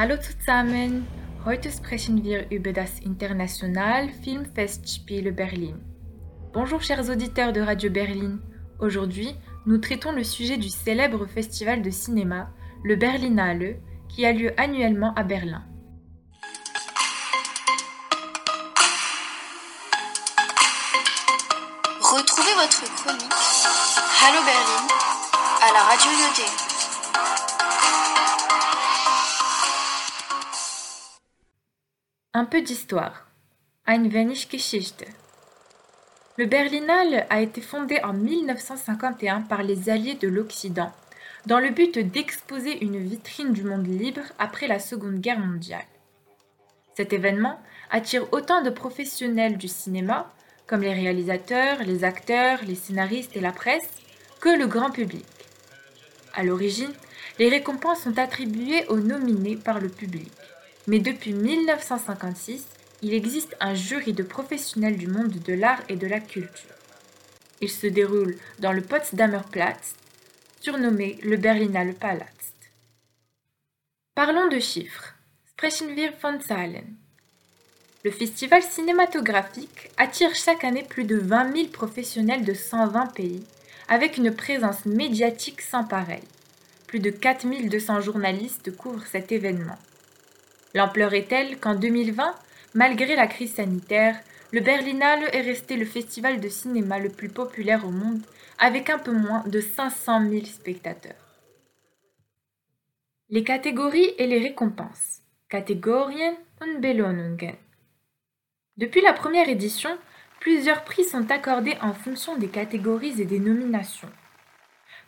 Hallo zusammen! Heute sprechen wir über das International Filmfestspiele Berlin. Bonjour chers auditeurs de Radio Berlin. Aujourd'hui, nous traitons le sujet du célèbre festival de cinéma, le Berlinale, qui a lieu annuellement à Berlin. Retrouvez votre chronique Hallo Berlin à la radio Yoté. Un peu d'histoire. Ein wenig Geschichte. Le Berlinale a été fondé en 1951 par les Alliés de l'Occident, dans le but d'exposer une vitrine du monde libre après la Seconde Guerre mondiale. Cet événement attire autant de professionnels du cinéma, comme les réalisateurs, les acteurs, les scénaristes et la presse, que le grand public. À l'origine, les récompenses sont attribuées aux nominés par le public. Mais depuis 1956, il existe un jury de professionnels du monde de l'art et de la culture. Il se déroule dans le Potsdamer Platz, surnommé le Berlinale Palast. Parlons de chiffres. Sprechen wir von Zahlen. Le festival cinématographique attire chaque année plus de 20 000 professionnels de 120 pays, avec une présence médiatique sans pareil. Plus de 4 200 journalistes couvrent cet événement. L'ampleur est telle qu'en 2020, malgré la crise sanitaire, le Berlinale est resté le festival de cinéma le plus populaire au monde, avec un peu moins de 500 000 spectateurs. Les catégories et les récompenses. Kategorien und Belohnungen. Depuis la première édition, plusieurs prix sont accordés en fonction des catégories et des nominations.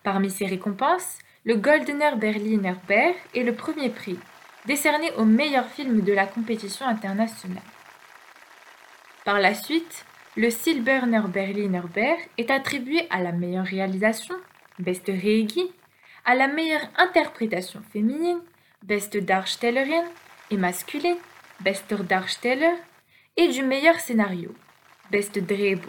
Parmi ces récompenses, le Goldener Berliner Bär est le premier prix, décerné au meilleur film de la compétition internationale. Par la suite, le Silberner Berliner Bär est attribué à la meilleure réalisation, Beste Regie, à la meilleure interprétation féminine, Beste Darstellerin, et masculine, Bester Darsteller, et du meilleur scénario, Beste Drehbuch,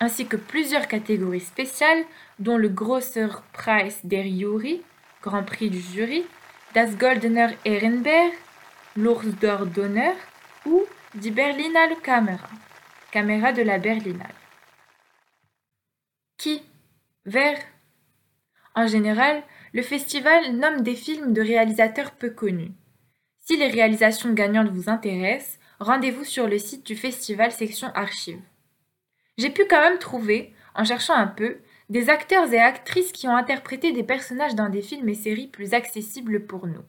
ainsi que plusieurs catégories spéciales, dont le Grosser Preis der Jury, Grand Prix du jury, das Goldener Ehrenberg, l'Ours d'or d'honneur ou die Berlinale Kamera, caméra de la Berlinale. Qui? Vers En général, le festival nomme des films de réalisateurs peu connus. Si les réalisations gagnantes vous intéressent, rendez-vous sur le site du festival section archives. J'ai pu quand même trouver, en cherchant un peu, des acteurs et actrices qui ont interprété des personnages dans des films et séries plus accessibles pour nous.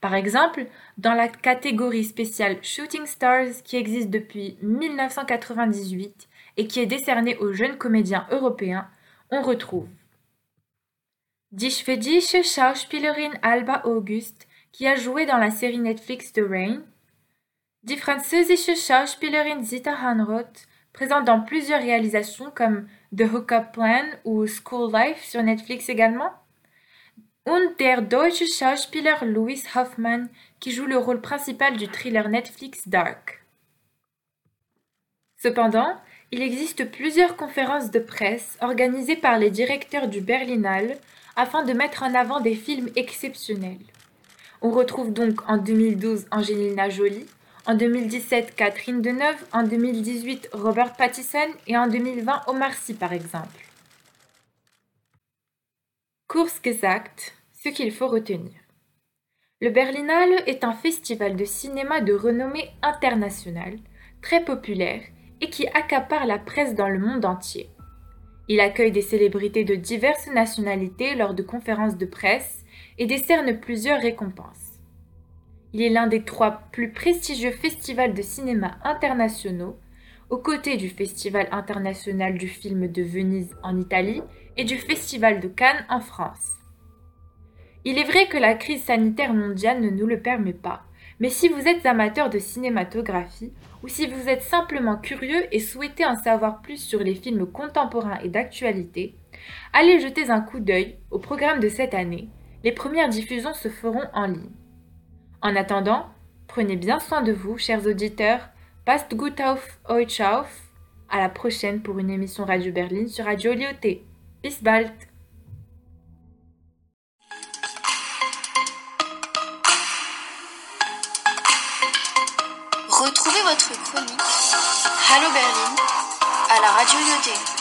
Par exemple, dans la catégorie spéciale Shooting Stars qui existe depuis 1998 et qui est décernée aux jeunes comédiens européens, on retrouve Die schwedische Schauspielerin Alba August qui a joué dans la série Netflix The Rain, Die französische Schauspielerin Zita Hanroth présente dans plusieurs réalisations comme The Hookup Plan ou School Life sur Netflix également. Und der deutsche Schauspieler Louis Hoffmann qui joue le rôle principal du thriller Netflix Dark. Cependant, il existe plusieurs conférences de presse organisées par les directeurs du Berlinale afin de mettre en avant des films exceptionnels. On retrouve donc en 2012 Angelina Jolie, en 2017, Catherine Deneuve. En 2018, Robert Pattinson. Et en 2020, Omar Sy, par exemple. Course gesagt, ce qu'il faut retenir. Le Berlinale est un festival de cinéma de renommée internationale, très populaire et qui accapare la presse dans le monde entier. Il accueille des célébrités de diverses nationalités lors de conférences de presse et décerne plusieurs récompenses. Il est l'un des trois plus prestigieux festivals de cinéma internationaux, aux côtés du Festival international du film de Venise en Italie et du Festival de Cannes en France. Il est vrai que la crise sanitaire mondiale ne nous le permet pas, mais si vous êtes amateur de cinématographie ou si vous êtes simplement curieux et souhaitez en savoir plus sur les films contemporains et d'actualité, allez jeter un coup d'œil au programme de cette année. Les premières diffusions se feront en ligne. En attendant, prenez bien soin de vous, chers auditeurs. Passt gut auf euch auf. À la prochaine pour une émission Radio Berlin sur Radio Lioté. Bis bald! Retrouvez votre chronique Hello Berlin à la Radio Lyoté.